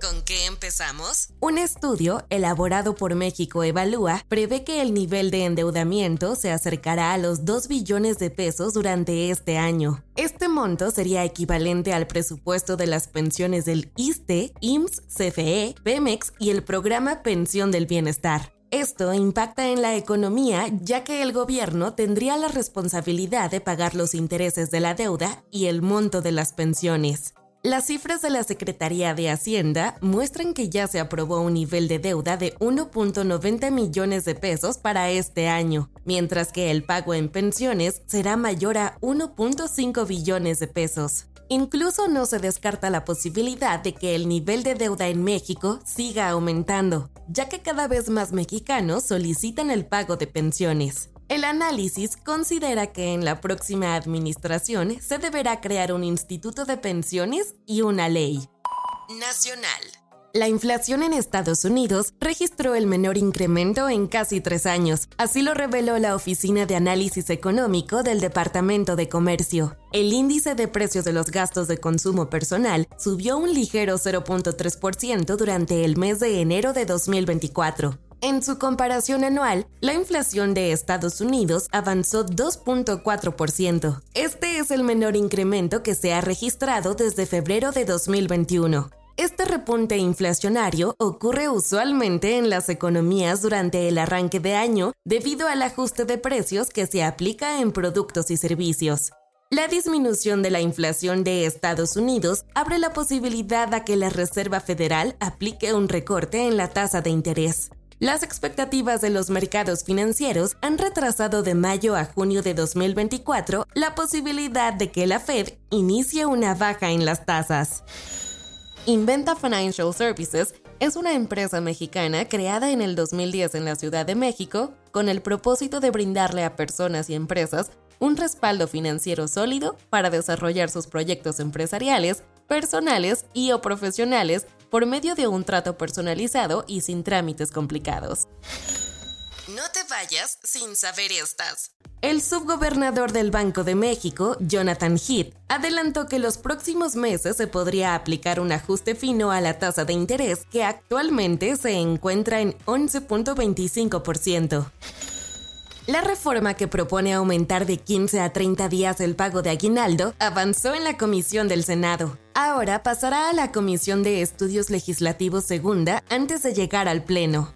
¿Con qué empezamos? Un estudio elaborado por México Evalúa prevé que el nivel de endeudamiento se acercará a los 2 billones de pesos durante este año. Este monto sería equivalente al presupuesto de las pensiones del ISTE, IMSS, CFE, Pemex y el programa Pensión del Bienestar. Esto impacta en la economía ya que el gobierno tendría la responsabilidad de pagar los intereses de la deuda y el monto de las pensiones. Las cifras de la Secretaría de Hacienda muestran que ya se aprobó un nivel de deuda de 1.90 millones de pesos para este año, mientras que el pago en pensiones será mayor a 1.5 billones de pesos. Incluso no se descarta la posibilidad de que el nivel de deuda en México siga aumentando, ya que cada vez más mexicanos solicitan el pago de pensiones. El análisis considera que en la próxima administración se deberá crear un instituto de pensiones y una ley. Nacional. La inflación en Estados Unidos registró el menor incremento en casi tres años, así lo reveló la Oficina de Análisis Económico del Departamento de Comercio. El índice de precios de los gastos de consumo personal subió un ligero 0.3% durante el mes de enero de 2024. En su comparación anual, la inflación de Estados Unidos avanzó 2.4%. Este es el menor incremento que se ha registrado desde febrero de 2021. Este repunte inflacionario ocurre usualmente en las economías durante el arranque de año debido al ajuste de precios que se aplica en productos y servicios. La disminución de la inflación de Estados Unidos abre la posibilidad a que la Reserva Federal aplique un recorte en la tasa de interés. Las expectativas de los mercados financieros han retrasado de mayo a junio de 2024 la posibilidad de que la Fed inicie una baja en las tasas. Inventa Financial Services es una empresa mexicana creada en el 2010 en la Ciudad de México con el propósito de brindarle a personas y empresas un respaldo financiero sólido para desarrollar sus proyectos empresariales, personales y o profesionales por medio de un trato personalizado y sin trámites complicados. No te vayas sin saber estas. El subgobernador del Banco de México, Jonathan Heath, adelantó que los próximos meses se podría aplicar un ajuste fino a la tasa de interés que actualmente se encuentra en 11.25%. La reforma que propone aumentar de 15 a 30 días el pago de aguinaldo avanzó en la Comisión del Senado. Ahora pasará a la Comisión de Estudios Legislativos Segunda antes de llegar al Pleno.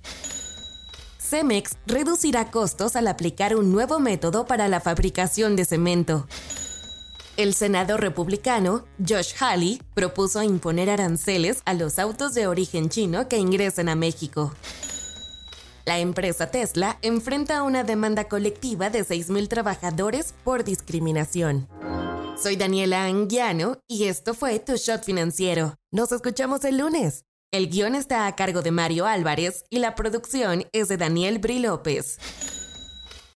Cemex reducirá costos al aplicar un nuevo método para la fabricación de cemento. El senador republicano, Josh Halley, propuso imponer aranceles a los autos de origen chino que ingresen a México. La empresa Tesla enfrenta una demanda colectiva de 6.000 trabajadores por discriminación. Soy Daniela Anguiano y esto fue Tu Shot Financiero. Nos escuchamos el lunes. El guion está a cargo de Mario Álvarez y la producción es de Daniel Bri López.